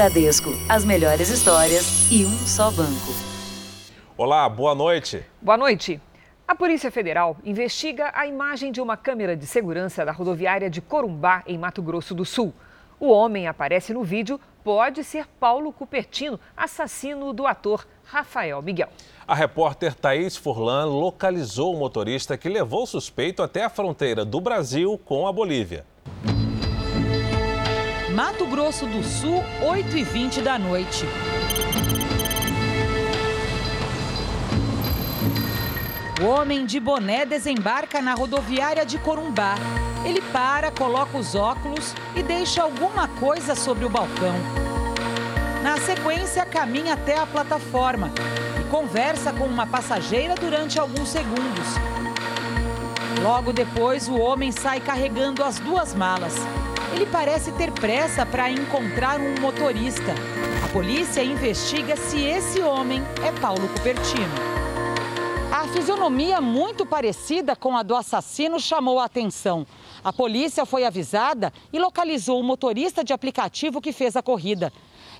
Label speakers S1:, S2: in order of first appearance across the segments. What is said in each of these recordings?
S1: Bradesco, as melhores histórias e um só banco.
S2: Olá, boa noite.
S3: Boa noite. A Polícia Federal investiga a imagem de uma câmera de segurança da rodoviária de Corumbá, em Mato Grosso do Sul. O homem aparece no vídeo pode ser Paulo Cupertino, assassino do ator Rafael Miguel.
S2: A repórter Thaís Furlan localizou o motorista que levou o suspeito até a fronteira do Brasil com a Bolívia.
S4: Mato Grosso do Sul, 8h20 da noite. O homem de boné desembarca na rodoviária de Corumbá. Ele para, coloca os óculos e deixa alguma coisa sobre o balcão. Na sequência, caminha até a plataforma e conversa com uma passageira durante alguns segundos. Logo depois, o homem sai carregando as duas malas. Ele parece ter pressa para encontrar um motorista. A polícia investiga se esse homem é Paulo Cupertino. A fisionomia muito parecida com a do assassino chamou a atenção. A polícia foi avisada e localizou o motorista de aplicativo que fez a corrida.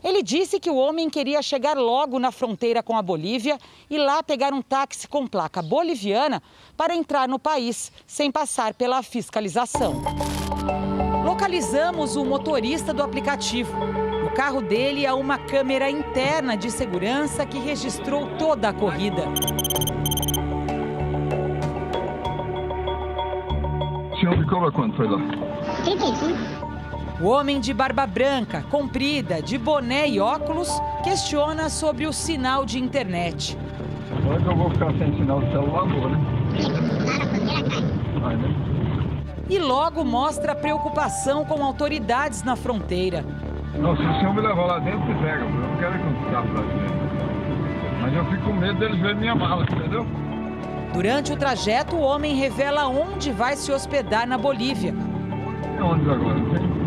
S4: Ele disse que o homem queria chegar logo na fronteira com a Bolívia e lá pegar um táxi com placa boliviana para entrar no país, sem passar pela fiscalização. Localizamos o motorista do aplicativo. No carro dele há uma câmera interna de segurança que registrou toda a corrida.
S5: O senhor me cobra quanto foi lá?
S6: 35.
S4: O homem de barba branca, comprida, de boné e óculos, questiona sobre o sinal de internet.
S5: Agora que eu vou ficar sem sinal de celular, vou, né? Vai, né?
S4: E logo mostra preocupação com autoridades na fronteira.
S5: Não, se o senhor me levar lá dentro, se pega. Eu não quero carro lá dentro. Mas eu fico com medo deles verem minha mala, entendeu?
S4: Durante o trajeto, o homem revela onde vai se hospedar na Bolívia.
S5: Onde agora? Não tem?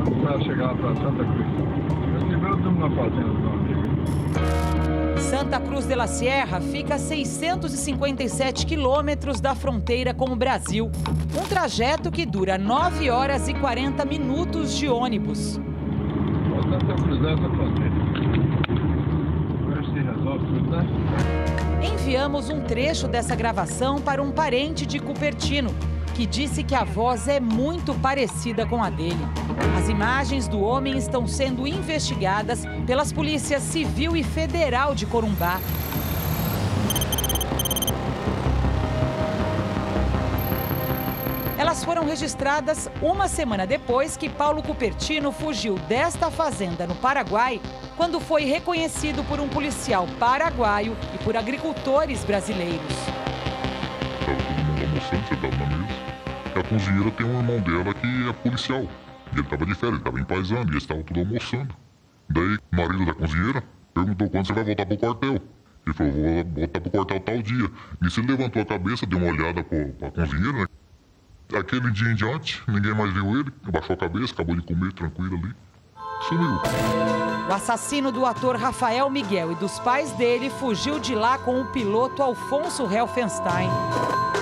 S5: Onde para chegar para Santa Cruz? Eu na fazenda.
S4: Santa Cruz de la Sierra fica a 657 quilômetros da fronteira com o Brasil. Um trajeto que dura 9 horas e 40 minutos de ônibus.
S5: A cruzar essa fronteira. Né?
S4: Enviamos um trecho dessa gravação para um parente de Cupertino, que disse que a voz é muito parecida com a dele. As imagens do homem estão sendo investigadas pelas polícias civil e federal de Corumbá. Elas foram registradas uma semana depois que Paulo Cupertino fugiu desta fazenda no Paraguai, quando foi reconhecido por um policial paraguaio e por agricultores brasileiros.
S7: Cozinheira tem um irmão dela que é policial. E ele estava de férias, ele estava em paisano e eles estavam tudo almoçando. Daí, o marido da cozinheira perguntou quando você vai voltar pro quartel. Ele falou, vou voltar pro quartel tal dia. Nisso ele levantou a cabeça, deu uma olhada pro, pra cozinheira, né? Aquele dia em diante, ninguém mais viu ele, abaixou a cabeça, acabou de comer tranquilo ali. Sumiu.
S4: O assassino do ator Rafael Miguel e dos pais dele fugiu de lá com o piloto Alfonso Helfenstein.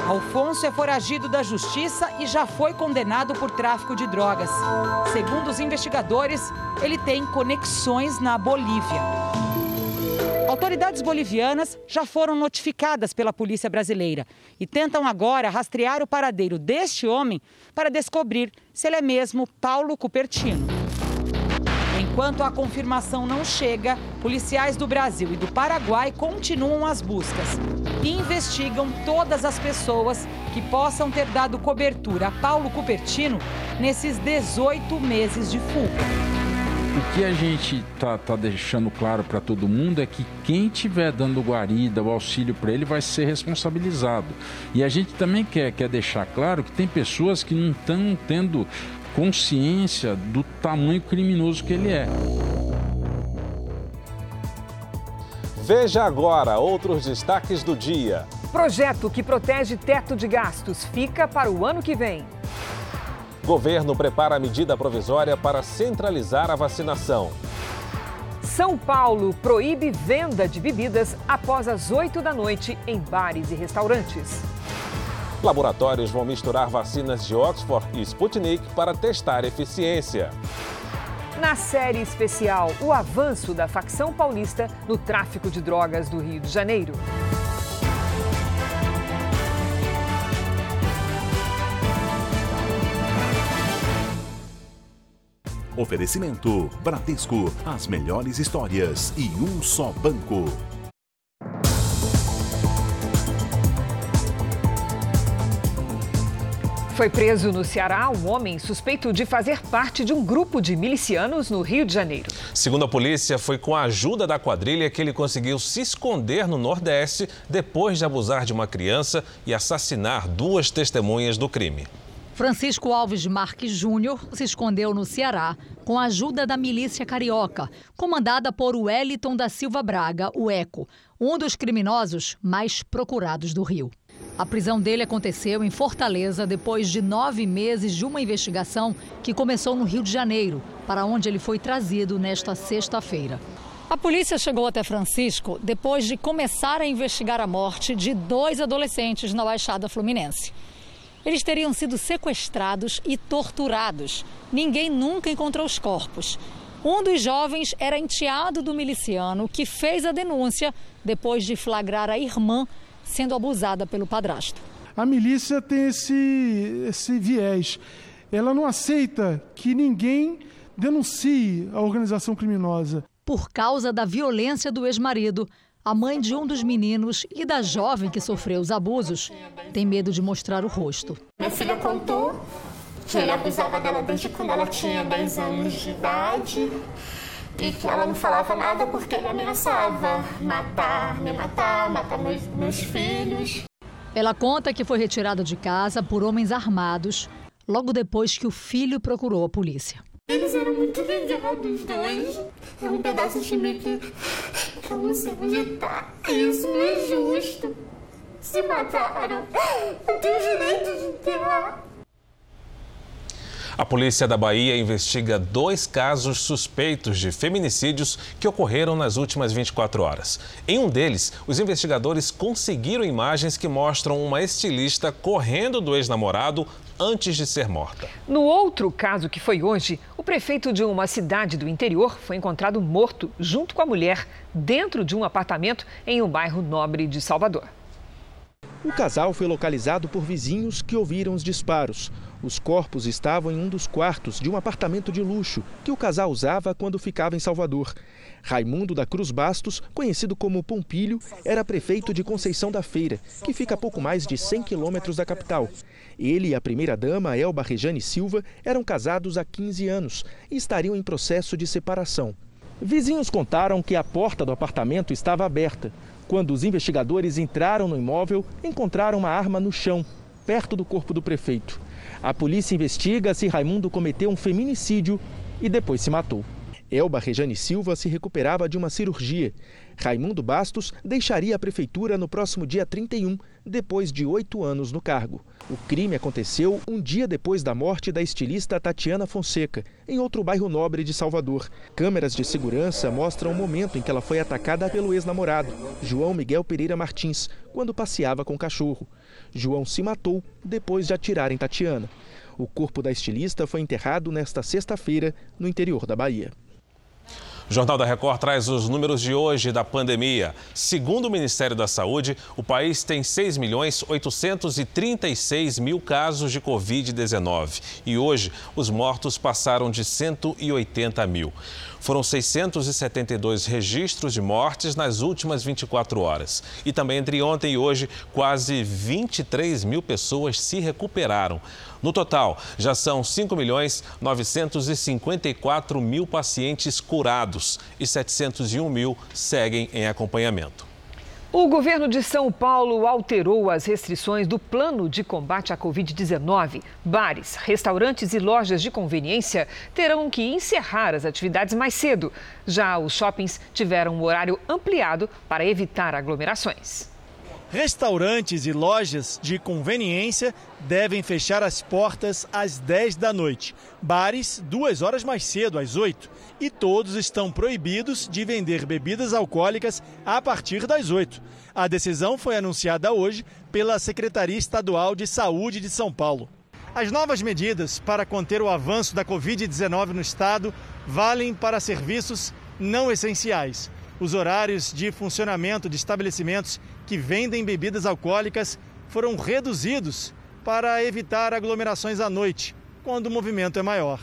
S4: Alfonso é foragido da justiça e já foi condenado por tráfico de drogas. Segundo os investigadores, ele tem conexões na Bolívia. Autoridades bolivianas já foram notificadas pela polícia brasileira e tentam agora rastrear o paradeiro deste homem para descobrir se ele é mesmo Paulo Cupertino. Enquanto a confirmação não chega, policiais do Brasil e do Paraguai continuam as buscas e investigam todas as pessoas que possam ter dado cobertura a Paulo Cupertino nesses 18 meses de fuga.
S8: O que a gente tá, tá deixando claro para todo mundo é que quem estiver dando guarida, o auxílio para ele, vai ser responsabilizado. E a gente também quer, quer deixar claro que tem pessoas que não estão tendo consciência do tamanho criminoso que ele é.
S2: Veja agora outros destaques do dia.
S3: Projeto que protege teto de gastos fica para o ano que vem.
S2: Governo prepara a medida provisória para centralizar a vacinação.
S3: São Paulo proíbe venda de bebidas após as 8 da noite em bares e restaurantes.
S2: Laboratórios vão misturar vacinas de Oxford e Sputnik para testar eficiência.
S3: Na série especial, o avanço da facção paulista no tráfico de drogas do Rio de Janeiro.
S9: Oferecimento: Bradesco, as melhores histórias e um só banco.
S3: Foi preso no Ceará um homem suspeito de fazer parte de um grupo de milicianos no Rio de Janeiro.
S2: Segundo a polícia, foi com a ajuda da quadrilha que ele conseguiu se esconder no Nordeste depois de abusar de uma criança e assassinar duas testemunhas do crime.
S10: Francisco Alves Marques Júnior se escondeu no Ceará com a ajuda da milícia carioca, comandada por Wellington da Silva Braga, o ECO, um dos criminosos mais procurados do Rio. A prisão dele aconteceu em Fortaleza depois de nove meses de uma investigação que começou no Rio de Janeiro, para onde ele foi trazido nesta sexta-feira. A polícia chegou até Francisco depois de começar a investigar a morte de dois adolescentes na Baixada Fluminense. Eles teriam sido sequestrados e torturados. Ninguém nunca encontrou os corpos. Um dos jovens era enteado do miliciano que fez a denúncia depois de flagrar a irmã sendo abusada pelo padrasto.
S11: A milícia tem esse, esse viés. Ela não aceita que ninguém denuncie a organização criminosa.
S10: Por causa da violência do ex-marido, a mãe de um dos meninos e da jovem que sofreu os abusos tem medo de mostrar o rosto.
S6: Minha filha contou que ele abusava dela desde quando ela tinha 10 anos de idade e que ela não falava nada porque ele ameaçava matar, me matar, matar meus, meus filhos.
S10: Ela conta que foi retirada de casa por homens armados logo depois que o filho procurou a polícia.
S6: Eles eram muito ligados, dois. É um pedaço de mim que, que eu não sei onde tá. Isso não é justo. Se mataram. Eu tenho direito de enterrar.
S2: A polícia da Bahia investiga dois casos suspeitos de feminicídios que ocorreram nas últimas 24 horas. Em um deles, os investigadores conseguiram imagens que mostram uma estilista correndo do ex-namorado antes de ser morta.
S3: No outro caso, que foi hoje, o prefeito de uma cidade do interior foi encontrado morto junto com a mulher dentro de um apartamento em um bairro nobre de Salvador.
S12: O casal foi localizado por vizinhos que ouviram os disparos. Os corpos estavam em um dos quartos de um apartamento de luxo que o casal usava quando ficava em Salvador. Raimundo da Cruz Bastos, conhecido como Pompilho, era prefeito de Conceição da Feira, que fica a pouco mais de 100 quilômetros da capital. Ele e a primeira-dama, Elba Rejane Silva, eram casados há 15 anos e estariam em processo de separação. Vizinhos contaram que a porta do apartamento estava aberta. Quando os investigadores entraram no imóvel, encontraram uma arma no chão, perto do corpo do prefeito. A polícia investiga se Raimundo cometeu um feminicídio e depois se matou. Elba Rejane Silva se recuperava de uma cirurgia. Raimundo Bastos deixaria a prefeitura no próximo dia 31, depois de oito anos no cargo. O crime aconteceu um dia depois da morte da estilista Tatiana Fonseca, em outro bairro nobre de Salvador. Câmeras de segurança mostram o momento em que ela foi atacada pelo ex-namorado, João Miguel Pereira Martins, quando passeava com o cachorro. João se matou depois de atirar em Tatiana. O corpo da estilista foi enterrado nesta sexta-feira no interior da Bahia.
S2: O Jornal da Record traz os números de hoje da pandemia. Segundo o Ministério da Saúde, o país tem 6 milhões 836 mil casos de Covid-19 e hoje os mortos passaram de 180 mil. Foram 672 registros de mortes nas últimas 24 horas. E também entre ontem e hoje, quase 23 mil pessoas se recuperaram. No total, já são 5 milhões 954 mil pacientes curados e 701 mil seguem em acompanhamento.
S3: O governo de São Paulo alterou as restrições do plano de combate à Covid-19. Bares, restaurantes e lojas de conveniência terão que encerrar as atividades mais cedo. Já os shoppings tiveram um horário ampliado para evitar aglomerações.
S13: Restaurantes e lojas de conveniência devem fechar as portas às 10 da noite. Bares, duas horas mais cedo, às 8. E todos estão proibidos de vender bebidas alcoólicas a partir das 8. A decisão foi anunciada hoje pela Secretaria Estadual de Saúde de São Paulo.
S14: As novas medidas para conter o avanço da Covid-19 no estado valem para serviços não essenciais. Os horários de funcionamento de estabelecimentos que vendem bebidas alcoólicas foram reduzidos para evitar aglomerações à noite, quando o movimento é maior.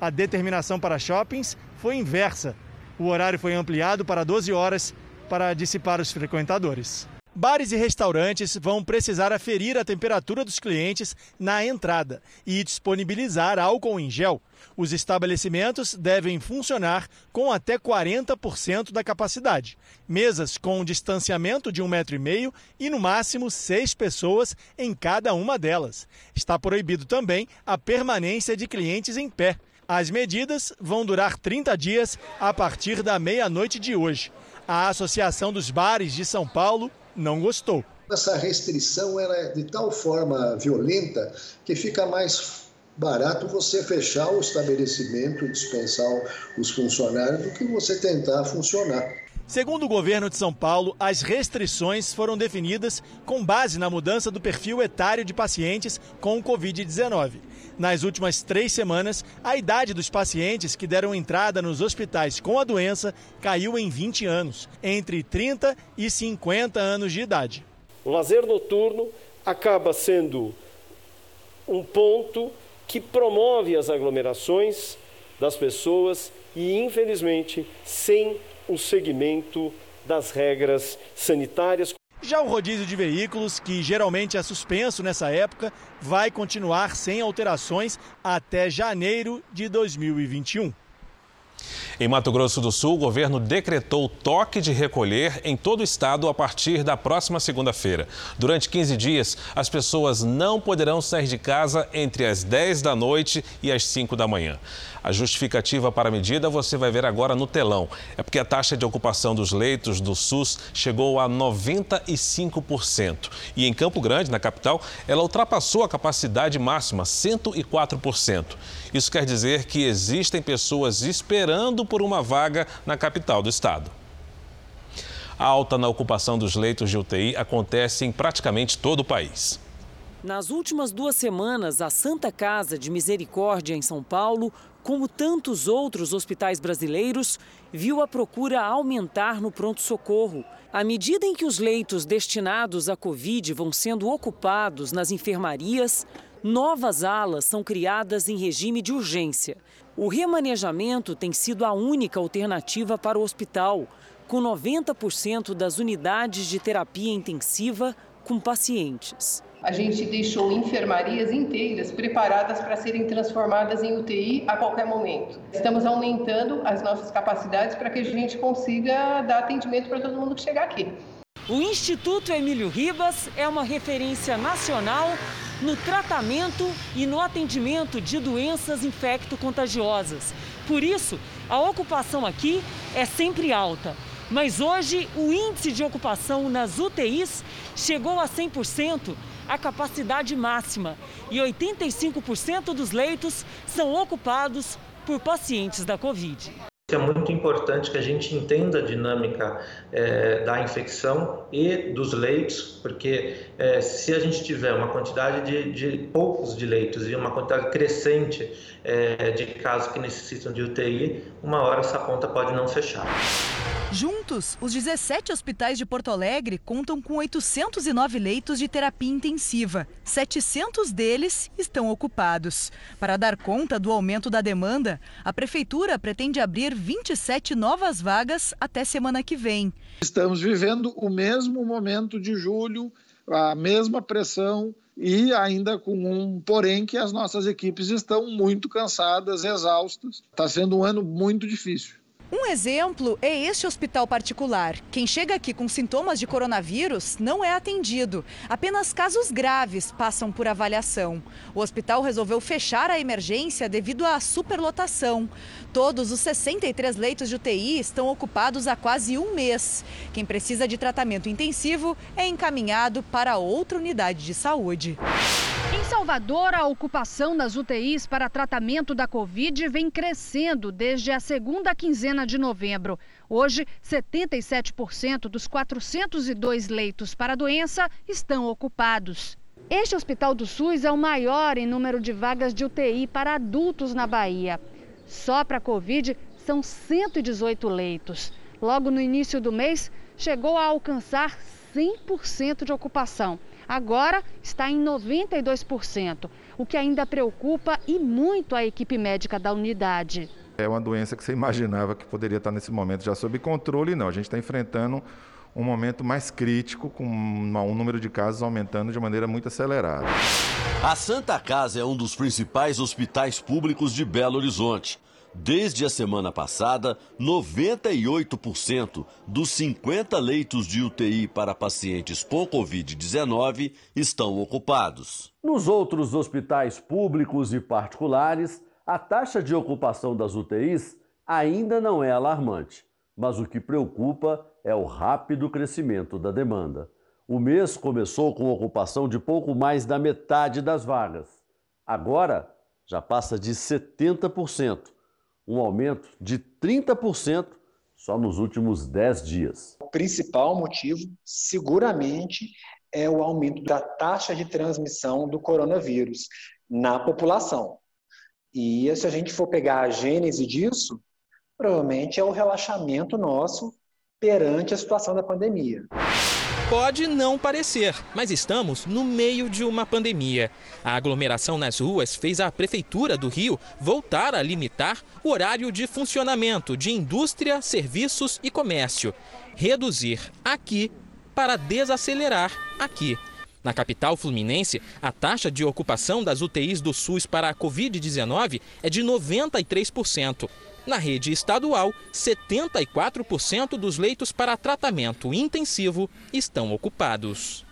S14: A determinação para shoppings foi inversa. O horário foi ampliado para 12 horas para dissipar os frequentadores. Bares e restaurantes vão precisar aferir a temperatura dos clientes na entrada e disponibilizar álcool em gel. Os estabelecimentos devem funcionar com até 40% da capacidade. Mesas com distanciamento de um metro e meio e, no máximo, seis pessoas em cada uma delas. Está proibido também a permanência de clientes em pé. As medidas vão durar 30 dias a partir da meia-noite de hoje. A Associação dos Bares de São Paulo não gostou.
S15: Essa restrição é de tal forma violenta que fica mais barato você fechar o estabelecimento, dispensar os funcionários, do que você tentar funcionar.
S14: Segundo o governo de São Paulo, as restrições foram definidas com base na mudança do perfil etário de pacientes com Covid-19. Nas últimas três semanas, a idade dos pacientes que deram entrada nos hospitais com a doença caiu em 20 anos, entre 30 e 50 anos de idade.
S16: O lazer noturno acaba sendo um ponto que promove as aglomerações das pessoas e, infelizmente, sem o segmento das regras sanitárias.
S14: Já o rodízio de veículos, que geralmente é suspenso nessa época, vai continuar sem alterações até janeiro de 2021.
S2: Em Mato Grosso do Sul, o governo decretou toque de recolher em todo o estado a partir da próxima segunda-feira. Durante 15 dias, as pessoas não poderão sair de casa entre as 10 da noite e as 5 da manhã. A justificativa para a medida você vai ver agora no telão. É porque a taxa de ocupação dos leitos do SUS chegou a 95%. E em Campo Grande, na capital, ela ultrapassou a capacidade máxima, 104%. Isso quer dizer que existem pessoas esperando por uma vaga na capital do estado. A alta na ocupação dos leitos de UTI acontece em praticamente todo o país.
S17: Nas últimas duas semanas, a Santa Casa de Misericórdia, em São Paulo, como tantos outros hospitais brasileiros, viu a procura aumentar no pronto-socorro. À medida em que os leitos destinados à Covid vão sendo ocupados nas enfermarias, novas alas são criadas em regime de urgência. O remanejamento tem sido a única alternativa para o hospital, com 90% das unidades de terapia intensiva com pacientes.
S18: A gente deixou enfermarias inteiras preparadas para serem transformadas em UTI a qualquer momento. Estamos aumentando as nossas capacidades para que a gente consiga dar atendimento para todo mundo que chegar aqui.
S17: O Instituto Emílio Ribas é uma referência nacional no tratamento e no atendimento de doenças infecto-contagiosas. Por isso, a ocupação aqui é sempre alta. Mas hoje, o índice de ocupação nas UTIs chegou a 100%, a capacidade máxima, e 85% dos leitos são ocupados por pacientes da Covid.
S19: É muito importante que a gente entenda a dinâmica é, da infecção e dos leitos, porque é, se a gente tiver uma quantidade de, de, poucos de leitos e uma quantidade crescente é, de casos que necessitam de UTI, uma hora essa conta pode não fechar.
S20: Juntos, os 17 hospitais de Porto Alegre contam com 809 leitos de terapia intensiva. 700 deles estão ocupados. Para dar conta do aumento da demanda, a Prefeitura pretende abrir 27 novas vagas até semana que vem.
S13: Estamos vivendo o mesmo momento de julho, a mesma pressão e ainda com um porém que as nossas equipes estão muito cansadas, exaustas. Está sendo um ano muito difícil.
S20: Um exemplo é este hospital particular. Quem chega aqui com sintomas de coronavírus não é atendido. Apenas casos graves passam por avaliação. O hospital resolveu fechar a emergência devido à superlotação. Todos os 63 leitos de UTI estão ocupados há quase um mês. Quem precisa de tratamento intensivo é encaminhado para outra unidade de saúde.
S21: Em Salvador, a ocupação das UTIs para tratamento da Covid vem crescendo desde a segunda quinzena de novembro. Hoje, 77% dos 402 leitos para a doença estão ocupados. Este hospital do SUS é o maior em número de vagas de UTI para adultos na Bahia. Só para a Covid são 118 leitos. Logo no início do mês, chegou a alcançar 100% de ocupação. Agora está em 92%, o que ainda preocupa e muito a equipe médica da unidade.
S22: É uma doença que você imaginava que poderia estar nesse momento já sob controle, não. A gente está enfrentando um momento mais crítico, com um número de casos aumentando de maneira muito acelerada.
S23: A Santa Casa é um dos principais hospitais públicos de Belo Horizonte. Desde a semana passada, 98% dos 50 leitos de UTI para pacientes com Covid-19 estão ocupados.
S24: Nos outros hospitais públicos e particulares, a taxa de ocupação das UTIs ainda não é alarmante, mas o que preocupa é o rápido crescimento da demanda. O mês começou com ocupação de pouco mais da metade das vagas. Agora já passa de 70% um aumento de 30% só nos últimos 10 dias.
S25: O principal motivo, seguramente, é o aumento da taxa de transmissão do coronavírus na população. E se a gente for pegar a gênese disso, provavelmente é o relaxamento nosso perante a situação da pandemia.
S26: Pode não parecer, mas estamos no meio de uma pandemia. A aglomeração nas ruas fez a Prefeitura do Rio voltar a limitar o horário de funcionamento de indústria, serviços e comércio. Reduzir aqui para desacelerar aqui. Na capital fluminense, a taxa de ocupação das UTIs do SUS para a Covid-19 é de 93%. Na rede estadual, 74% dos leitos para tratamento intensivo estão ocupados.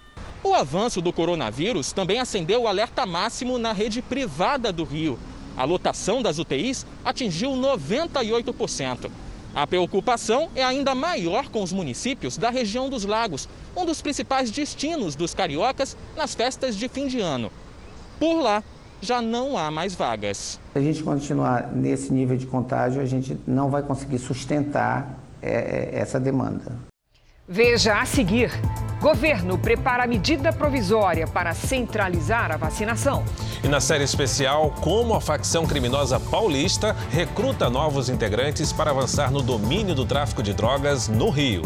S26: O avanço do coronavírus também acendeu o alerta máximo na rede privada do Rio. A lotação das UTIs atingiu 98%. A preocupação é ainda maior com os municípios da região dos lagos, um dos principais destinos dos cariocas nas festas de fim de ano. Por lá, já não há mais vagas.
S27: Se a gente continuar nesse nível de contágio, a gente não vai conseguir sustentar é, é, essa demanda.
S3: Veja a seguir. Governo prepara medida provisória para centralizar a vacinação.
S2: E na série especial, como a facção criminosa paulista recruta novos integrantes para avançar no domínio do tráfico de drogas no Rio.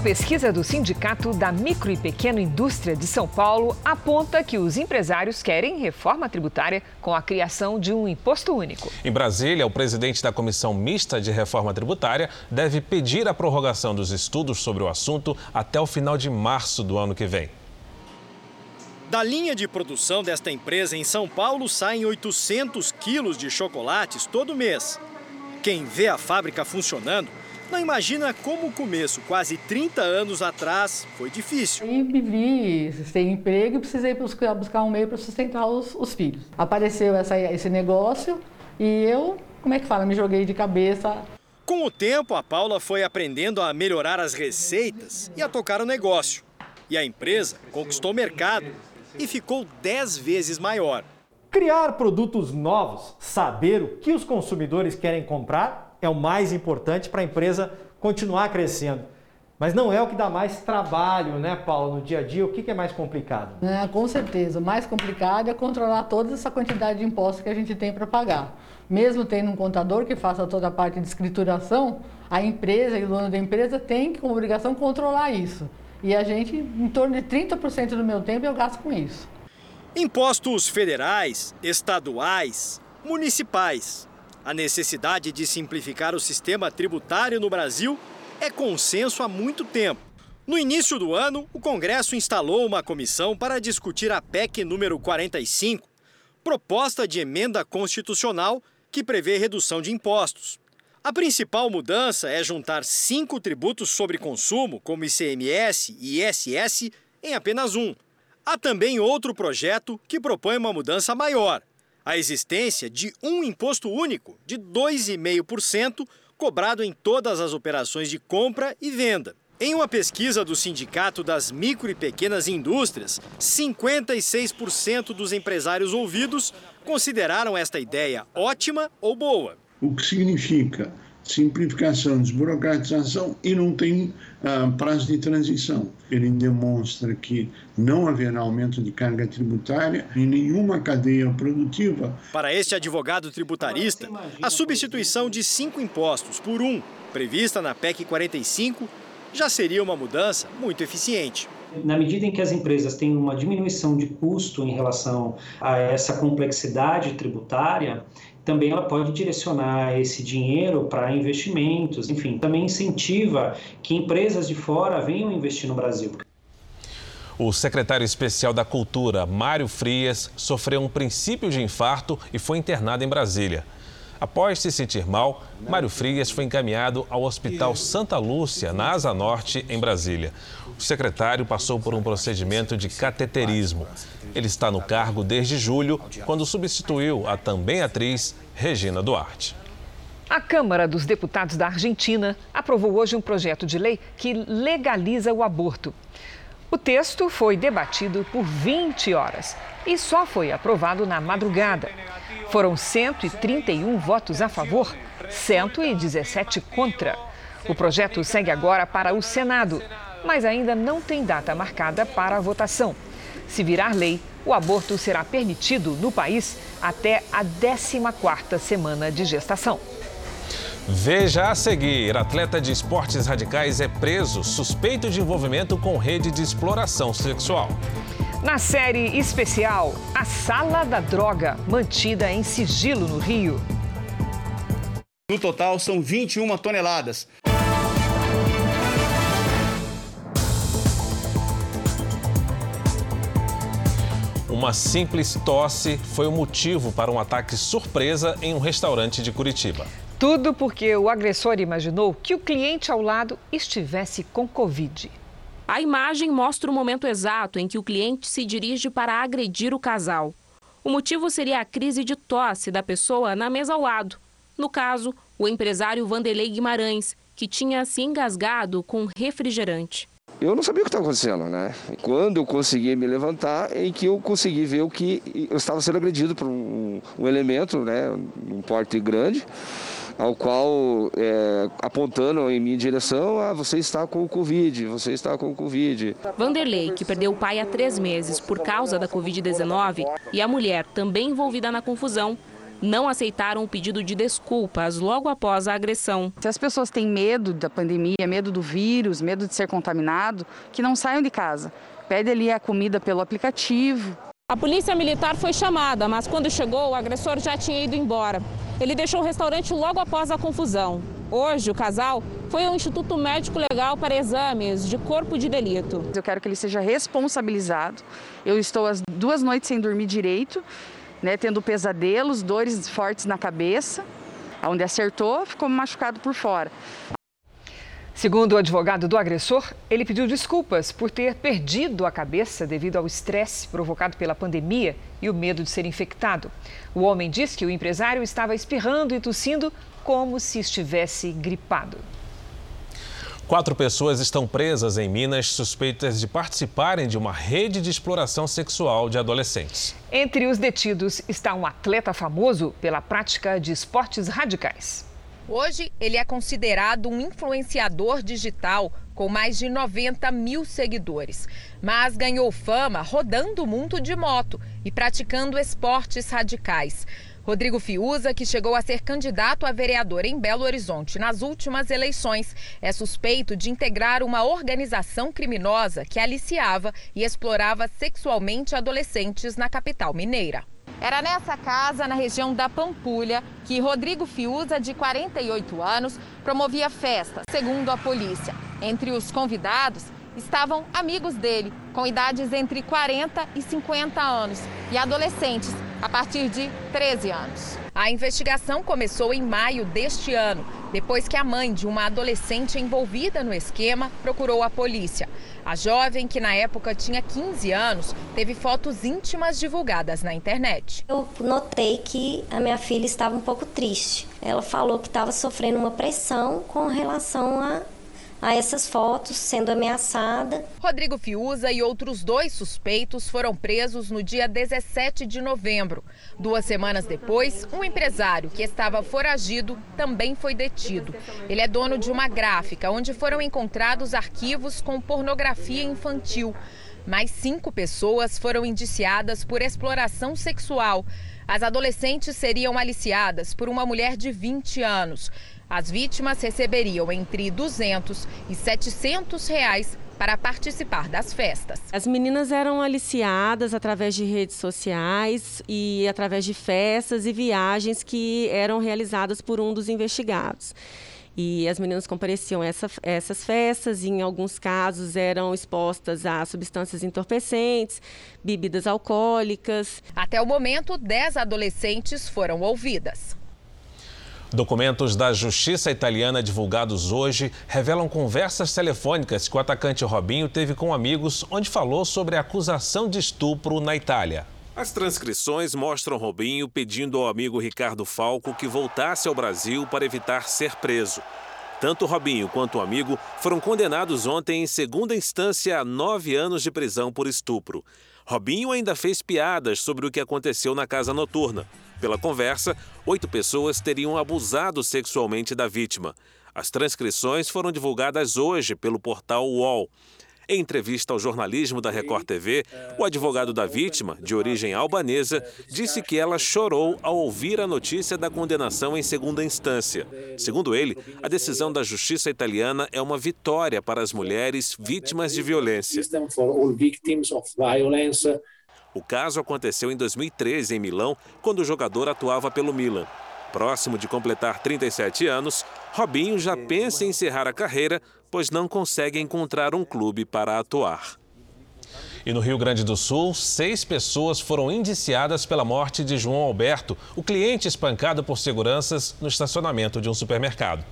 S3: Uma pesquisa do Sindicato da Micro e Pequena Indústria de São Paulo aponta que os empresários querem reforma tributária com a criação de um imposto único.
S2: Em Brasília, o presidente da Comissão Mista de Reforma Tributária deve pedir a prorrogação dos estudos sobre o assunto até o final de março do ano que vem.
S13: Da linha de produção desta empresa em São Paulo saem 800 quilos de chocolates todo mês. Quem vê a fábrica funcionando não imagina como o começo, quase 30 anos atrás, foi difícil.
S28: E me vi sem emprego e precisei buscar, buscar um meio para sustentar os, os, filhos. Apareceu essa, esse negócio e eu, como é que fala, me joguei de cabeça.
S13: Com o tempo, a Paula foi aprendendo a melhorar as receitas e a tocar o negócio. E a empresa conquistou o mercado e ficou 10 vezes maior.
S29: Criar produtos novos, saber o que os consumidores querem comprar é o mais importante para a empresa continuar crescendo. Mas não é o que dá mais trabalho, né, Paulo, no dia a dia? O que é mais complicado?
S28: É, com certeza. O mais complicado é controlar toda essa quantidade de impostos que a gente tem para pagar. Mesmo tendo um contador que faça toda a parte de escrituração, a empresa e o dono da empresa tem como obrigação controlar isso. E a gente, em torno de 30% do meu tempo, eu gasto com isso.
S13: Impostos federais, estaduais, municipais. A necessidade de simplificar o sistema tributário no Brasil é consenso há muito tempo. No início do ano, o Congresso instalou uma comissão para discutir a PEC número 45, proposta de emenda constitucional que prevê redução de impostos. A principal mudança é juntar cinco tributos sobre consumo, como ICMS e ISS, em apenas um. Há também outro projeto que propõe uma mudança maior, a existência de um imposto único de 2,5% cobrado em todas as operações de compra e venda. Em uma pesquisa do Sindicato das Micro e Pequenas Indústrias, 56% dos empresários ouvidos consideraram esta ideia ótima ou boa.
S30: o que significa simplificação, desburocratização e não tem uh, prazo de transição. Ele demonstra que não haverá aumento de carga tributária em nenhuma cadeia produtiva.
S31: Para este advogado tributarista, a substituição de cinco impostos por um, prevista na PEC 45, já seria uma mudança muito eficiente.
S32: Na medida em que as empresas têm uma diminuição de custo em relação a essa complexidade tributária, também ela pode direcionar esse dinheiro para investimentos, enfim, também incentiva que empresas de fora venham investir no Brasil.
S2: O secretário especial da Cultura, Mário Frias, sofreu um princípio de infarto e foi internado em Brasília. Após se sentir mal, Mário Frias foi encaminhado ao Hospital Santa Lúcia, na Asa Norte, em Brasília. O secretário passou por um procedimento de cateterismo. Ele está no cargo desde julho, quando substituiu a também atriz Regina Duarte.
S3: A Câmara dos Deputados da Argentina aprovou hoje um projeto de lei que legaliza o aborto. O texto foi debatido por 20 horas e só foi aprovado na madrugada. Foram 131 votos a favor, 117 contra. O projeto segue agora para o Senado, mas ainda não tem data marcada para a votação. Se virar lei, o aborto será permitido no país até a 14ª semana de gestação.
S2: Veja a seguir: atleta de esportes radicais é preso suspeito de envolvimento com rede de exploração sexual.
S3: Na série especial, a Sala da Droga, mantida em sigilo no Rio.
S31: No total, são 21 toneladas.
S2: Uma simples tosse foi o motivo para um ataque surpresa em um restaurante de Curitiba.
S3: Tudo porque o agressor imaginou que o cliente ao lado estivesse com Covid.
S33: A imagem mostra o momento exato em que o cliente se dirige para agredir o casal. O motivo seria a crise de tosse da pessoa na mesa ao lado. No caso, o empresário Vanderlei Guimarães, que tinha se engasgado com refrigerante.
S34: Eu não sabia o que estava acontecendo, né? Quando eu consegui me levantar, em que eu consegui ver o que eu estava sendo agredido por um, um elemento, né? Um porte grande ao qual é, apontando em minha direção, ah, você está com o Covid, você está com o Covid.
S33: Vanderlei, que perdeu o pai há três meses por causa da Covid-19, e a mulher, também envolvida na confusão, não aceitaram o pedido de desculpas logo após a agressão.
S35: Se as pessoas têm medo da pandemia, medo do vírus, medo de ser contaminado, que não saiam de casa. Pede ali a comida pelo aplicativo.
S33: A polícia militar foi chamada, mas quando chegou, o agressor já tinha ido embora. Ele deixou o restaurante logo após a confusão. Hoje, o casal foi ao Instituto Médico Legal para exames de corpo de delito.
S35: Eu quero que ele seja responsabilizado. Eu estou as duas noites sem dormir direito, né, tendo pesadelos, dores fortes na cabeça. Onde acertou, ficou machucado por fora.
S3: Segundo o advogado do agressor, ele pediu desculpas por ter perdido a cabeça devido ao estresse provocado pela pandemia e o medo de ser infectado. O homem diz que o empresário estava espirrando e tossindo como se estivesse gripado.
S2: Quatro pessoas estão presas em Minas suspeitas de participarem de uma rede de exploração sexual de adolescentes.
S3: Entre os detidos está um atleta famoso pela prática de esportes radicais.
S36: Hoje, ele é considerado um influenciador digital com mais de 90 mil seguidores. Mas ganhou fama rodando o mundo de moto e praticando esportes radicais. Rodrigo Fiuza, que chegou a ser candidato a vereador em Belo Horizonte nas últimas eleições, é suspeito de integrar uma organização criminosa que aliciava e explorava sexualmente adolescentes na capital mineira. Era nessa casa, na região da Pampulha, que Rodrigo Fiuza, de 48 anos, promovia festas, segundo a polícia. Entre os convidados estavam amigos dele, com idades entre 40 e 50 anos, e adolescentes, a partir de 13 anos. A investigação começou em maio deste ano, depois que a mãe de uma adolescente envolvida no esquema procurou a polícia. A jovem, que na época tinha 15 anos, teve fotos íntimas divulgadas na internet.
S37: Eu notei que a minha filha estava um pouco triste. Ela falou que estava sofrendo uma pressão com relação a a essas fotos, sendo ameaçada.
S36: Rodrigo Fiuza e outros dois suspeitos foram presos no dia 17 de novembro. Duas semanas depois, um empresário que estava foragido também foi detido. Ele é dono de uma gráfica onde foram encontrados arquivos com pornografia infantil. Mais cinco pessoas foram indiciadas por exploração sexual. As adolescentes seriam aliciadas por uma mulher de 20 anos. As vítimas receberiam entre 200 e 700 reais para participar das festas.
S38: As meninas eram aliciadas através de redes sociais e através de festas e viagens que eram realizadas por um dos investigados. E as meninas compareciam a essa, essas festas, e em alguns casos eram expostas a substâncias entorpecentes, bebidas alcoólicas.
S36: Até o momento, 10 adolescentes foram ouvidas.
S2: Documentos da Justiça Italiana divulgados hoje revelam conversas telefônicas que o atacante Robinho teve com amigos, onde falou sobre a acusação de estupro na Itália. As transcrições mostram Robinho pedindo ao amigo Ricardo Falco que voltasse ao Brasil para evitar ser preso. Tanto Robinho quanto o amigo foram condenados ontem em segunda instância a nove anos de prisão por estupro. Robinho ainda fez piadas sobre o que aconteceu na casa noturna. Pela conversa, oito pessoas teriam abusado sexualmente da vítima. As transcrições foram divulgadas hoje pelo portal UOL. Em entrevista ao jornalismo da Record TV, o advogado da vítima, de origem albanesa, disse que ela chorou ao ouvir a notícia da condenação em segunda instância. Segundo ele, a decisão da justiça italiana é uma vitória para as mulheres vítimas de violência. O caso aconteceu em 2013 em Milão, quando o jogador atuava pelo Milan. Próximo de completar 37 anos, Robinho já pensa em encerrar a carreira, pois não consegue encontrar um clube para atuar. E no Rio Grande do Sul, seis pessoas foram indiciadas pela morte de João Alberto, o cliente espancado por seguranças no estacionamento de um supermercado.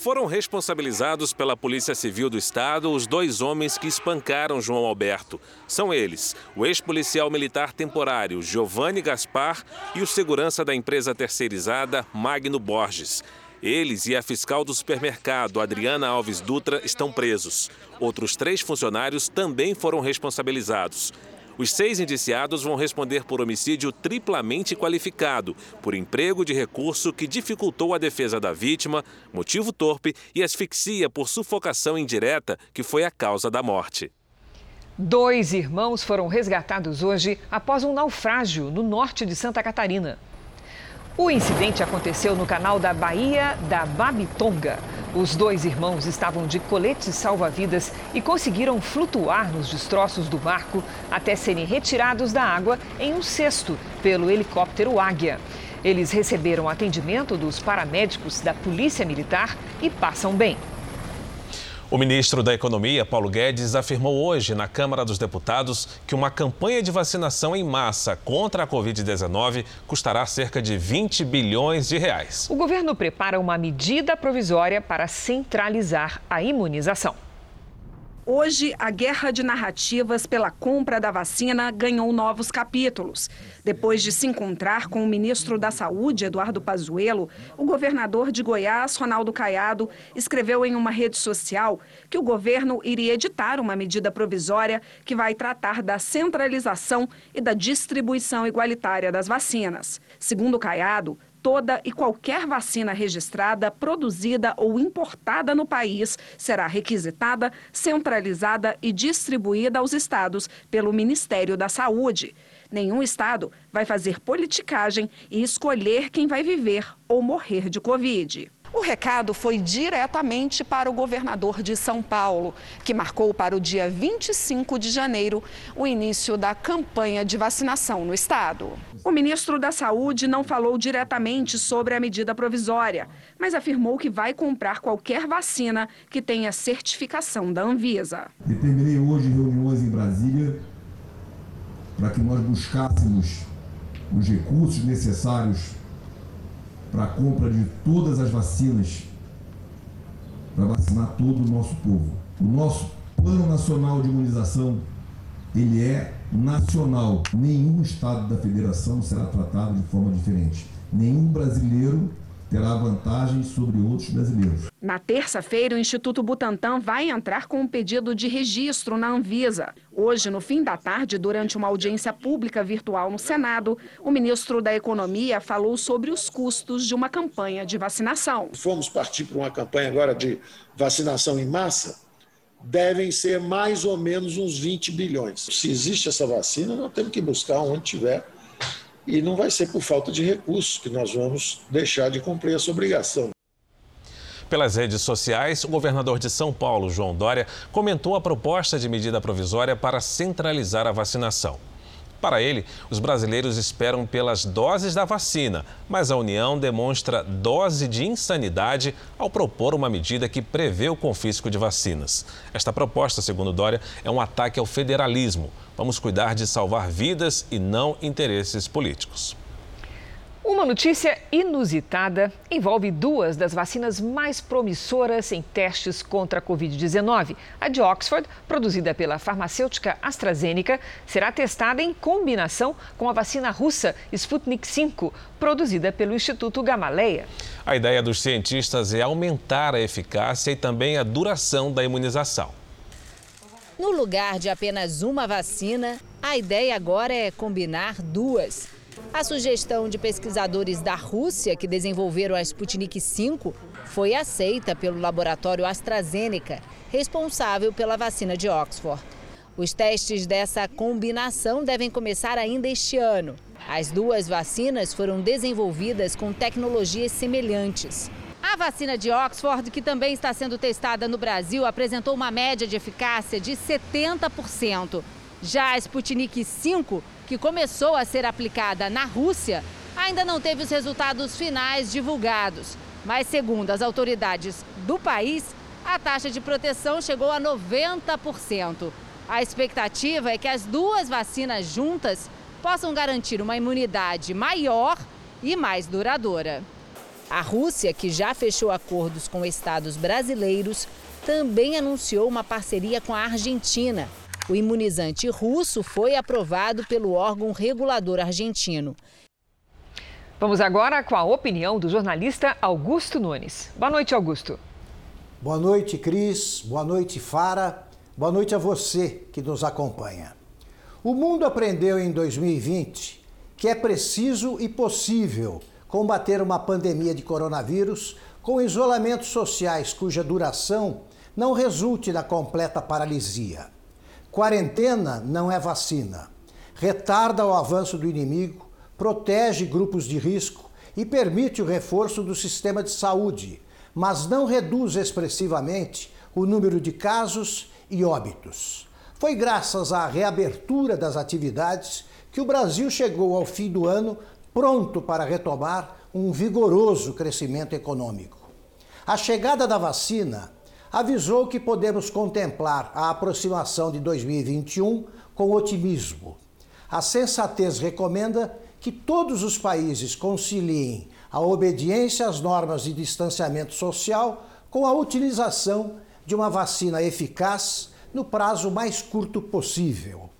S2: Foram responsabilizados pela Polícia Civil do Estado os dois homens que espancaram João Alberto. São eles, o ex-policial militar temporário Giovanni Gaspar e o segurança da empresa terceirizada Magno Borges. Eles e a fiscal do supermercado, Adriana Alves Dutra, estão presos. Outros três funcionários também foram responsabilizados. Os seis indiciados vão responder por homicídio triplamente qualificado, por emprego de recurso que dificultou a defesa da vítima, motivo torpe e asfixia por sufocação indireta, que foi a causa da morte.
S3: Dois irmãos foram resgatados hoje após um naufrágio no norte de Santa Catarina. O incidente aconteceu no canal da Baía da Babitonga. Os dois irmãos estavam de coletes salva-vidas e conseguiram flutuar nos destroços do barco até serem retirados da água em um cesto pelo helicóptero Águia. Eles receberam atendimento dos paramédicos da Polícia Militar e passam bem.
S2: O ministro da Economia, Paulo Guedes, afirmou hoje na Câmara dos Deputados que uma campanha de vacinação em massa contra a Covid-19 custará cerca de 20 bilhões de reais.
S3: O governo prepara uma medida provisória para centralizar a imunização.
S39: Hoje, a guerra de narrativas pela compra da vacina ganhou novos capítulos. Depois de se encontrar com o ministro da Saúde, Eduardo Pazuello, o governador de Goiás, Ronaldo Caiado, escreveu em uma rede social que o governo iria editar uma medida provisória que vai tratar da centralização e da distribuição igualitária das vacinas. Segundo Caiado, toda e qualquer vacina registrada, produzida ou importada no país será requisitada, centralizada e distribuída aos estados pelo Ministério da Saúde. Nenhum estado vai fazer politicagem e escolher quem vai viver ou morrer de Covid. O recado foi diretamente para o governador de São Paulo, que marcou para o dia 25 de janeiro o início da campanha de vacinação no estado. O ministro da Saúde não falou diretamente sobre a medida provisória, mas afirmou que vai comprar qualquer vacina que tenha certificação da Anvisa.
S40: Determinei hoje reuniões em Brasília para que nós buscássemos os recursos necessários para a compra de todas as vacinas, para vacinar todo o nosso povo. O nosso Plano Nacional de Imunização, ele é nacional. Nenhum estado da federação será tratado de forma diferente. Nenhum brasileiro terá vantagem sobre outros brasileiros.
S39: Na terça-feira, o Instituto Butantan vai entrar com um pedido de registro na Anvisa. Hoje, no fim da tarde, durante uma audiência pública virtual no Senado, o ministro da Economia falou sobre os custos de uma campanha de vacinação.
S41: Fomos partir para uma campanha agora de vacinação em massa, devem ser mais ou menos uns 20 bilhões. Se existe essa vacina, nós temos que buscar onde tiver e não vai ser por falta de recursos que nós vamos deixar de cumprir essa obrigação.
S2: Pelas redes sociais, o governador de São Paulo, João Dória, comentou a proposta de medida provisória para centralizar a vacinação. Para ele, os brasileiros esperam pelas doses da vacina, mas a União demonstra dose de insanidade ao propor uma medida que prevê o confisco de vacinas. Esta proposta, segundo Dória, é um ataque ao federalismo. Vamos cuidar de salvar vidas e não interesses políticos.
S3: Uma notícia inusitada envolve duas das vacinas mais promissoras em testes contra a Covid-19. A de Oxford, produzida pela farmacêutica AstraZeneca, será testada em combinação com a vacina russa Sputnik V, produzida pelo Instituto Gamaleya.
S2: A ideia dos cientistas é aumentar a eficácia e também a duração da imunização.
S42: No lugar de apenas uma vacina, a ideia agora é combinar duas. A sugestão de pesquisadores da Rússia que desenvolveram a Sputnik V foi aceita pelo laboratório AstraZeneca, responsável pela vacina de Oxford. Os testes dessa combinação devem começar ainda este ano. As duas vacinas foram desenvolvidas com tecnologias semelhantes. A vacina de Oxford, que também está sendo testada no Brasil, apresentou uma média de eficácia de 70%. Já a Sputnik V que começou a ser aplicada na Rússia, ainda não teve os resultados finais divulgados. Mas, segundo as autoridades do país, a taxa de proteção chegou a 90%. A expectativa é que as duas vacinas juntas possam garantir uma imunidade maior e mais duradoura. A Rússia, que já fechou acordos com estados brasileiros, também anunciou uma parceria com a Argentina o imunizante russo foi aprovado pelo órgão regulador argentino.
S3: Vamos agora com a opinião do jornalista Augusto Nunes. Boa noite, Augusto.
S43: Boa noite, Cris. Boa noite, Fara. Boa noite a você que nos acompanha. O mundo aprendeu em 2020 que é preciso e possível combater uma pandemia de coronavírus com isolamentos sociais cuja duração não resulte na completa paralisia. Quarentena não é vacina. Retarda o avanço do inimigo, protege grupos de risco e permite o reforço do sistema de saúde, mas não reduz expressivamente o número de casos e óbitos. Foi graças à reabertura das atividades que o Brasil chegou ao fim do ano pronto para retomar um vigoroso crescimento econômico. A chegada da vacina avisou que podemos contemplar a aproximação de 2021 com otimismo. A sensatez recomenda que todos os países conciliem a obediência às normas de distanciamento social com a utilização de uma vacina eficaz no prazo mais curto possível.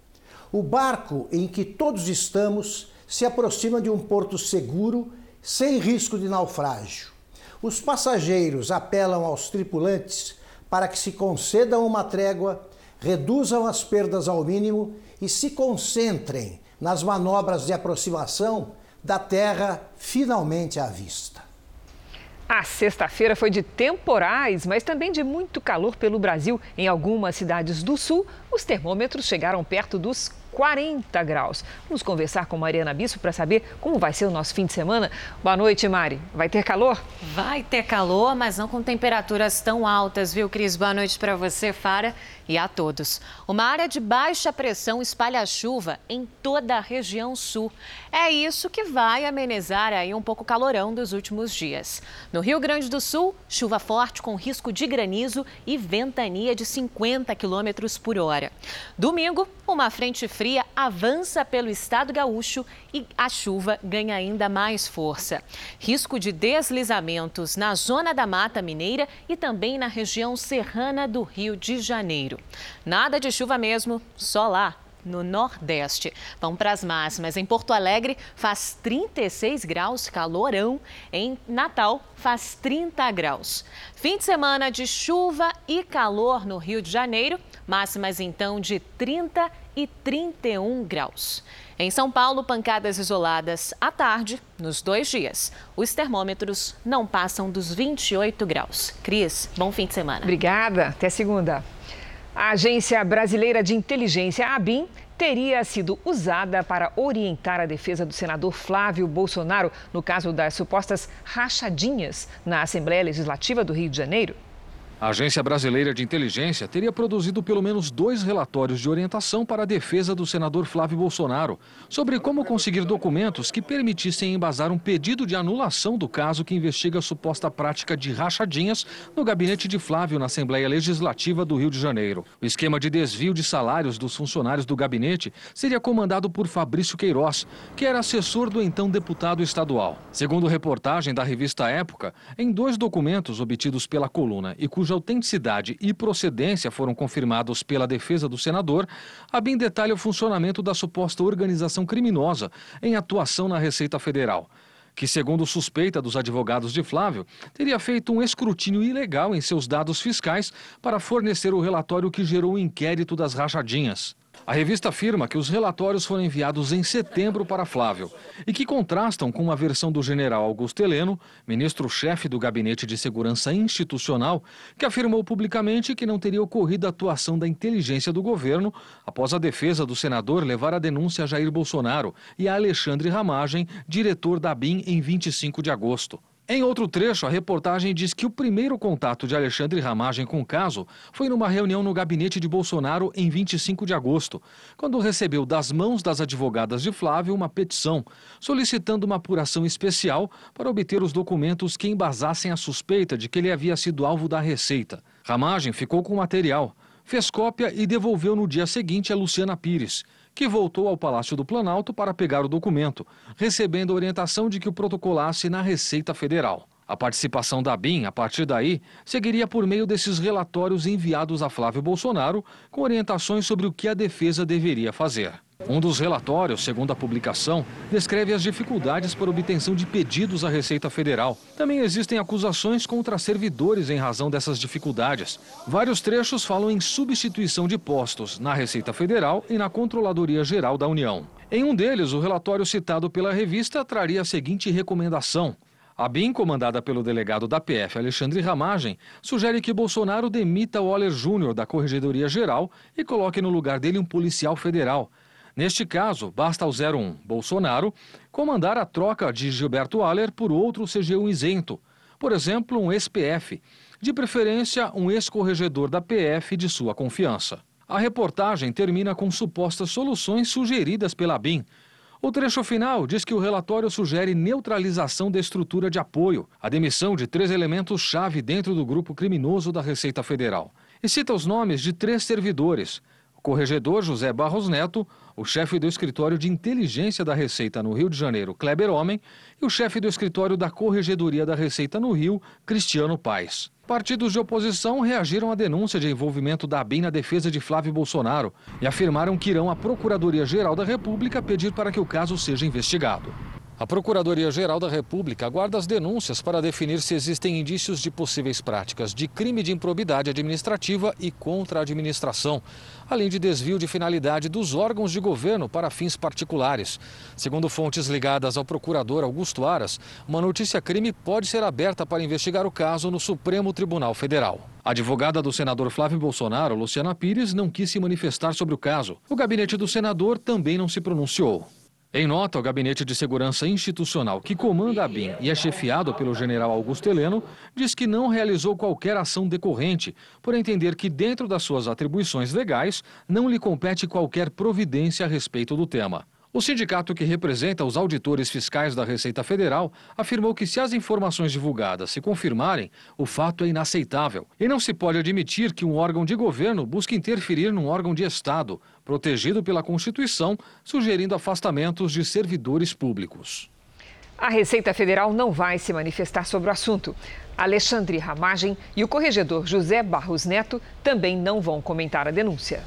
S43: O barco em que todos estamos se aproxima de um porto seguro, sem risco de naufrágio. Os passageiros apelam aos tripulantes para que se concedam uma trégua, reduzam as perdas ao mínimo e se concentrem nas manobras de aproximação da Terra finalmente à vista.
S3: A sexta-feira foi de temporais, mas também de muito calor pelo Brasil. Em algumas cidades do sul, os termômetros chegaram perto dos 40 graus. Vamos conversar com Mariana Bispo para saber como vai ser o nosso fim de semana. Boa noite, Mari. Vai ter calor?
S44: Vai ter calor, mas não com temperaturas tão altas, viu, Cris? Boa noite para você, Fara, e a todos. Uma área de baixa pressão espalha chuva em toda a região sul. É isso que vai amenizar aí um pouco o calorão dos últimos dias. No Rio Grande do Sul, chuva forte com risco de granizo e ventania de 50 quilômetros por hora. Domingo, uma frente fria fria avança pelo estado gaúcho e a chuva ganha ainda mais força. Risco de deslizamentos na zona da Mata Mineira e também na região serrana do Rio de Janeiro. Nada de chuva mesmo, só lá no Nordeste. Vamos para as máximas. Em Porto Alegre faz 36 graus, calorão. Em Natal faz 30 graus. Fim de semana de chuva e calor no Rio de Janeiro, máximas então de 30 e 31 graus. Em São Paulo, pancadas isoladas à tarde, nos dois dias. Os termômetros não passam dos 28 graus. Cris, bom fim de semana.
S3: Obrigada. Até segunda. A Agência Brasileira de Inteligência, a ABIN, teria sido usada para orientar a defesa do senador Flávio Bolsonaro no caso das supostas rachadinhas na Assembleia Legislativa do Rio de Janeiro.
S45: A Agência Brasileira de Inteligência teria produzido pelo menos dois relatórios de orientação para a defesa do senador Flávio Bolsonaro sobre como conseguir documentos que permitissem embasar um pedido de anulação do caso que investiga a suposta prática de rachadinhas no gabinete de Flávio na Assembleia Legislativa do Rio de Janeiro. O esquema de desvio de salários dos funcionários do gabinete seria comandado por Fabrício Queiroz, que era assessor do então deputado estadual. Segundo reportagem da revista Época, em dois documentos obtidos pela coluna e cujo cuja autenticidade e procedência foram confirmados pela defesa do senador, a BIM detalha o funcionamento da suposta organização criminosa em atuação na Receita Federal que, segundo suspeita dos advogados de Flávio, teria feito um escrutínio ilegal em seus dados fiscais para fornecer o relatório que gerou o inquérito das rachadinhas. A revista afirma que os relatórios foram enviados em setembro para Flávio e que contrastam com uma versão do general Augusto Heleno, ministro-chefe do Gabinete de Segurança Institucional, que afirmou publicamente que não teria ocorrido a atuação da inteligência do governo após a defesa do senador levar a denúncia a Jair Bolsonaro e a Alexandre Ramagem, diretor da BIM, em 25 de agosto. Em outro trecho, a reportagem diz que o primeiro contato de Alexandre Ramagem com o caso foi numa reunião no gabinete de Bolsonaro em 25 de agosto, quando recebeu das mãos das advogadas de Flávio uma petição solicitando uma apuração especial para obter os documentos que embasassem a suspeita de que ele havia sido alvo da Receita. Ramagem ficou com o material, fez cópia e devolveu no dia seguinte a Luciana Pires que voltou ao Palácio do Planalto para pegar o documento, recebendo orientação de que o protocolasse na Receita Federal. A participação da BIM, a partir daí, seguiria por meio desses relatórios enviados a Flávio Bolsonaro, com orientações sobre o que a defesa deveria fazer. Um dos relatórios, segundo a publicação, descreve as dificuldades para obtenção de pedidos à Receita Federal. Também existem acusações contra servidores em razão dessas dificuldades. Vários trechos falam em substituição de postos na Receita Federal e na Controladoria Geral da União. Em um deles, o relatório citado pela revista traria a seguinte recomendação: a BIM, comandada pelo delegado da PF, Alexandre Ramagem, sugere que Bolsonaro demita Waller Júnior da Corregedoria Geral e coloque no lugar dele um policial federal. Neste caso, basta ao 01 Bolsonaro comandar a troca de Gilberto Aller por outro CGU isento, por exemplo, um ex-PF, de preferência um ex-corregedor da PF de sua confiança. A reportagem termina com supostas soluções sugeridas pela BIM. O trecho final diz que o relatório sugere neutralização da estrutura de apoio, a demissão de três elementos-chave dentro do grupo criminoso da Receita Federal. E cita os nomes de três servidores: corregedor José Barros Neto, o chefe do escritório de inteligência da Receita no Rio de Janeiro, Kleber Homem, e o chefe do escritório da Corregedoria da Receita no Rio, Cristiano Paes. Partidos de oposição reagiram à denúncia de envolvimento da ABIN na defesa de Flávio Bolsonaro e afirmaram que irão à Procuradoria-Geral da República pedir para que o caso seja investigado. A Procuradoria-Geral da República aguarda as denúncias para definir se existem indícios de possíveis práticas de crime de improbidade administrativa e contra a administração, além de desvio de finalidade dos órgãos de governo para fins particulares. Segundo fontes ligadas ao procurador Augusto Aras, uma notícia-crime pode ser aberta para investigar o caso no Supremo Tribunal Federal. A advogada do senador Flávio Bolsonaro, Luciana Pires, não quis se manifestar sobre o caso. O gabinete do senador também não se pronunciou. Em nota, o Gabinete de Segurança Institucional, que comanda a BIM e é chefiado pelo general Augusto Heleno, diz que não realizou qualquer ação decorrente, por entender que, dentro das suas atribuições legais, não lhe compete qualquer providência a respeito do tema. O sindicato que representa os auditores fiscais da Receita Federal afirmou que, se as informações divulgadas se confirmarem, o fato é inaceitável e não se pode admitir que um órgão de governo busque interferir num órgão de Estado, protegido pela Constituição, sugerindo afastamentos de servidores públicos.
S3: A Receita Federal não vai se manifestar sobre o assunto. Alexandre Ramagem e o corregedor José Barros Neto também não vão comentar a denúncia.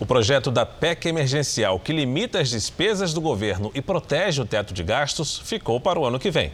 S46: O projeto da PEC emergencial, que limita as despesas do governo e protege o teto de gastos, ficou para o ano que vem.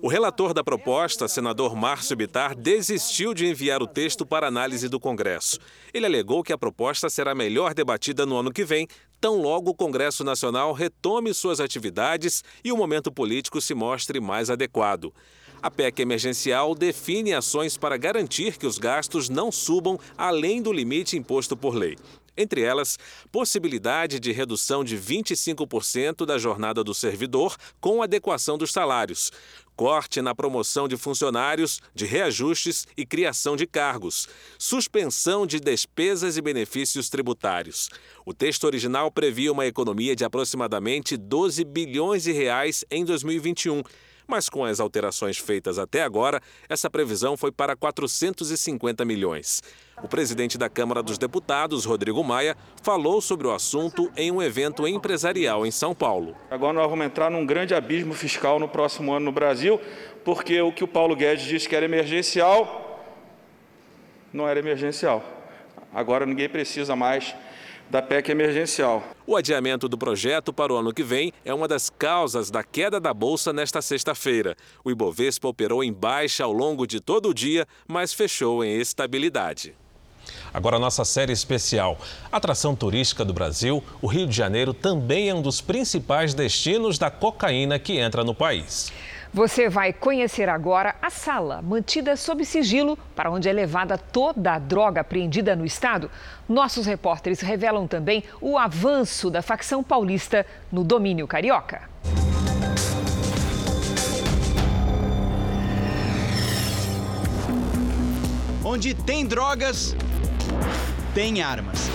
S2: O relator da proposta, senador Márcio Bitar, desistiu de enviar o texto para análise do Congresso. Ele alegou que a proposta será melhor debatida no ano que vem, tão logo o Congresso Nacional retome suas atividades e o momento político se mostre mais adequado. A PEC emergencial define ações para garantir que os gastos não subam além do limite imposto por lei. Entre elas, possibilidade de redução de 25% da jornada do servidor com adequação dos salários, corte na promoção de funcionários, de reajustes e criação de cargos, suspensão de despesas e benefícios tributários. O texto original previa uma economia de aproximadamente 12 bilhões de reais em 2021 mas com as alterações feitas até agora, essa previsão foi para 450 milhões. O presidente da Câmara dos Deputados, Rodrigo Maia, falou sobre o assunto em um evento empresarial em São Paulo.
S13: Agora nós vamos entrar num grande abismo fiscal no próximo ano no Brasil, porque o que o Paulo Guedes disse que era emergencial não era emergencial. Agora ninguém precisa mais da PEC emergencial.
S2: O adiamento do projeto para o ano que vem é uma das causas da queda da bolsa nesta sexta-feira. O Ibovespa operou em baixa ao longo de todo o dia, mas fechou em estabilidade.
S46: Agora, nossa série especial. Atração turística do Brasil, o Rio de Janeiro também é um dos principais destinos da cocaína que entra no país.
S3: Você vai conhecer agora a sala mantida sob sigilo para onde é levada toda a droga apreendida no estado. Nossos repórteres revelam também o avanço da facção paulista no domínio carioca.
S14: Onde tem drogas, tem armas.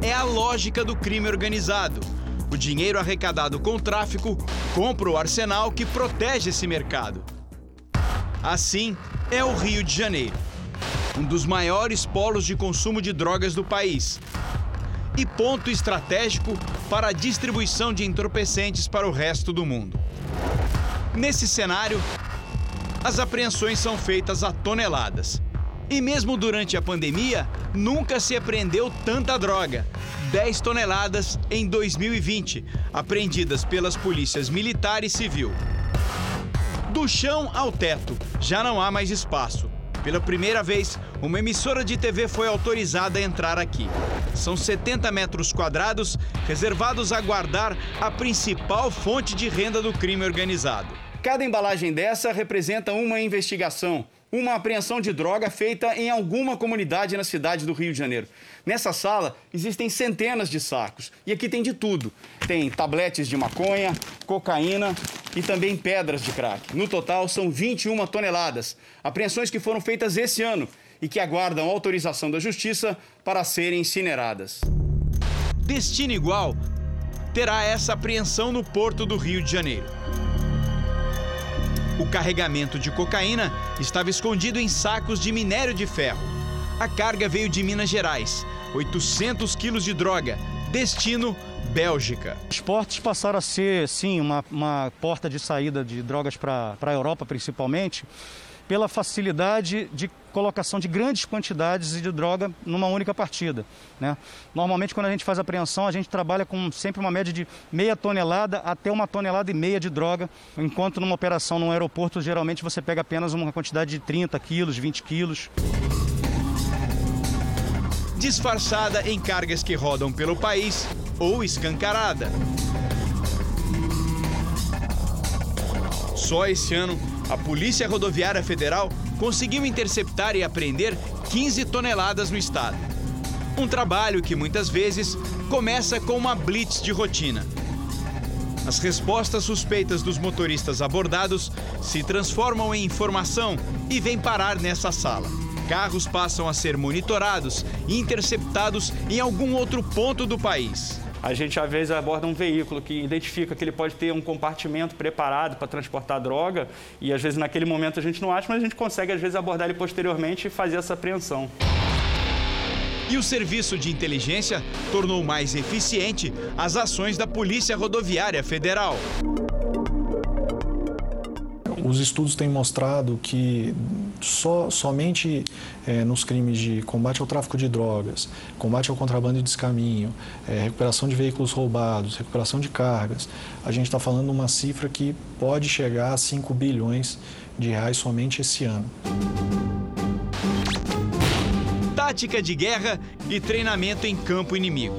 S14: É a lógica do crime organizado o dinheiro arrecadado com o tráfico compra o arsenal que protege esse mercado. Assim é o Rio de Janeiro, um dos maiores polos de consumo de drogas do país e ponto estratégico para a distribuição de entorpecentes para o resto do mundo. Nesse cenário, as apreensões são feitas a toneladas. E mesmo durante a pandemia, nunca se apreendeu tanta droga. 10 toneladas em 2020, apreendidas pelas polícias militar e civil. Do chão ao teto, já não há mais espaço. Pela primeira vez, uma emissora de TV foi autorizada a entrar aqui. São 70 metros quadrados reservados a guardar a principal fonte de renda do crime organizado. Cada embalagem dessa representa uma investigação, uma apreensão de droga feita em alguma comunidade na cidade do Rio de Janeiro. Nessa sala existem centenas de sacos e aqui tem de tudo. Tem tabletes de maconha, cocaína e também pedras de crack. No total são 21 toneladas. Apreensões que foram feitas esse ano e que aguardam autorização da justiça para serem incineradas. Destino igual terá essa apreensão no porto do Rio de Janeiro. O carregamento de cocaína estava escondido em sacos de minério de ferro. A carga veio de Minas Gerais, 800 quilos de droga, destino Bélgica.
S47: Os portos passaram a ser, sim, uma, uma porta de saída de drogas para a Europa, principalmente, pela facilidade de colocação de grandes quantidades de droga numa única partida. Né? Normalmente, quando a gente faz apreensão, a gente trabalha com sempre uma média de meia tonelada até uma tonelada e meia de droga, enquanto numa operação num aeroporto, geralmente você pega apenas uma quantidade de 30 quilos, 20 quilos.
S14: Disfarçada em cargas que rodam pelo país ou escancarada. Só esse ano, a Polícia Rodoviária Federal conseguiu interceptar e apreender 15 toneladas no estado. Um trabalho que muitas vezes começa com uma blitz de rotina. As respostas suspeitas dos motoristas abordados se transformam em informação e vêm parar nessa sala. Carros passam a ser monitorados e interceptados em algum outro ponto do país.
S48: A gente às vezes aborda um veículo que identifica que ele pode ter um compartimento preparado para transportar droga e às vezes naquele momento a gente não acha, mas a gente consegue às vezes abordar ele posteriormente e fazer essa apreensão.
S14: E o serviço de inteligência tornou mais eficiente as ações da Polícia Rodoviária Federal.
S49: Os estudos têm mostrado que só, somente é, nos crimes de combate ao tráfico de drogas, combate ao contrabando e descaminho, é, recuperação de veículos roubados, recuperação de cargas, a gente está falando uma cifra que pode chegar a 5 bilhões de reais somente esse ano.
S14: Tática de guerra e treinamento em campo inimigo.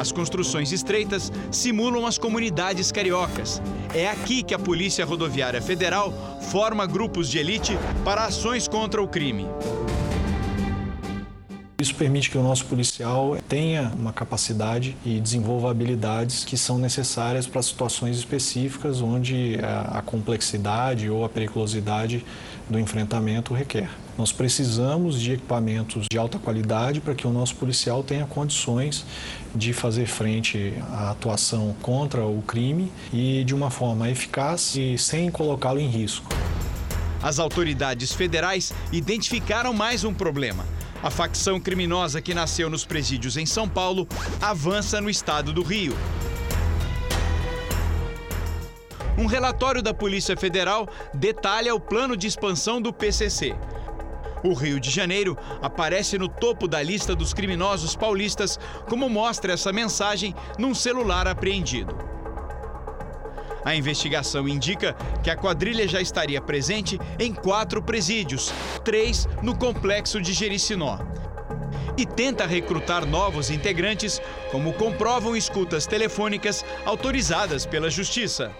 S14: As construções estreitas simulam as comunidades cariocas. É aqui que a Polícia Rodoviária Federal forma grupos de elite para ações contra o crime.
S49: Isso permite que o nosso policial tenha uma capacidade e desenvolva habilidades que são necessárias para situações específicas onde a complexidade ou a periculosidade do enfrentamento requer. Nós precisamos de equipamentos de alta qualidade para que o nosso policial tenha condições de fazer frente à atuação contra o crime e de uma forma eficaz e sem colocá-lo em risco.
S14: As autoridades federais identificaram mais um problema a facção criminosa que nasceu nos presídios em São Paulo avança no estado do Rio. Um relatório da Polícia Federal detalha o plano de expansão do PCC. O Rio de Janeiro aparece no topo da lista dos criminosos paulistas, como mostra essa mensagem num celular apreendido. A investigação indica que a quadrilha já estaria presente em quatro presídios, três no complexo de Jericinó. E tenta recrutar novos integrantes, como comprovam escutas telefônicas autorizadas pela Justiça.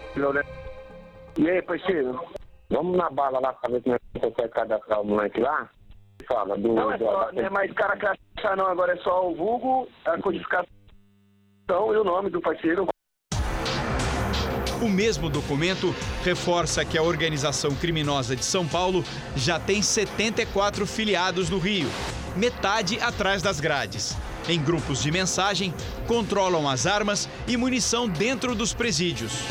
S50: E aí, parceiro? Vamos na bala lá pra ver como é que consegue cadastrar o moleque lá? Fala, do. Não é, só, não é mais cara cadastrar, não. Agora é só o vulgo, a codificação e o nome do parceiro.
S14: O mesmo documento reforça que a organização criminosa de São Paulo já tem 74 filiados no Rio, metade atrás das grades. Em grupos de mensagem, controlam as armas e munição dentro dos presídios.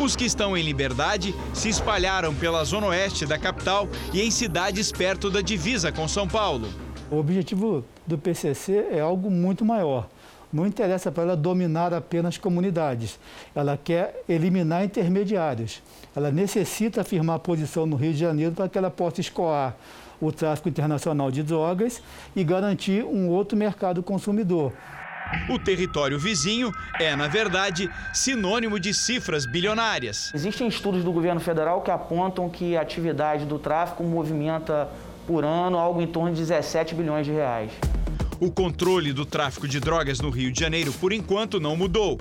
S14: Os que estão em liberdade se espalharam pela zona oeste da capital e em cidades perto da divisa com São Paulo.
S51: O objetivo do PCC é algo muito maior não interessa para ela dominar apenas comunidades. Ela quer eliminar intermediários. Ela necessita afirmar posição no Rio de Janeiro para que ela possa escoar o tráfico internacional de drogas e garantir um outro mercado consumidor.
S14: O território vizinho é, na verdade, sinônimo de cifras bilionárias.
S52: Existem estudos do governo federal que apontam que a atividade do tráfico movimenta por ano algo em torno de 17 bilhões de reais.
S14: O controle do tráfico de drogas no Rio de Janeiro, por enquanto, não mudou.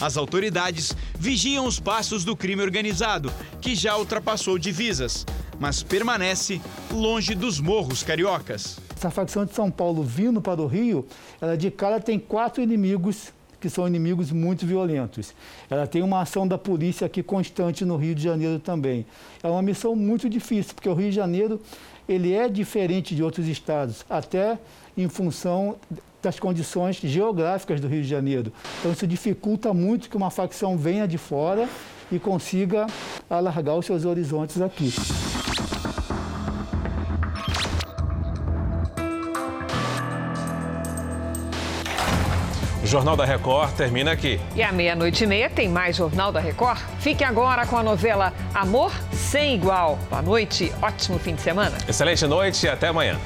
S14: As autoridades vigiam os passos do crime organizado, que já ultrapassou divisas, mas permanece longe dos morros cariocas.
S51: Essa facção de São Paulo vindo para o Rio, ela de cara tem quatro inimigos que são inimigos muito violentos. Ela tem uma ação da polícia aqui constante no Rio de Janeiro também. É uma missão muito difícil, porque o Rio de Janeiro ele é diferente de outros estados, até em função das condições geográficas do Rio de Janeiro. Então isso dificulta muito que uma facção venha de fora e consiga alargar os seus horizontes aqui.
S2: O Jornal da Record termina aqui.
S3: E à meia-noite e meia tem mais Jornal da Record. Fique agora com a novela Amor Sem Igual. Boa noite, ótimo fim de semana.
S2: Excelente noite e até amanhã.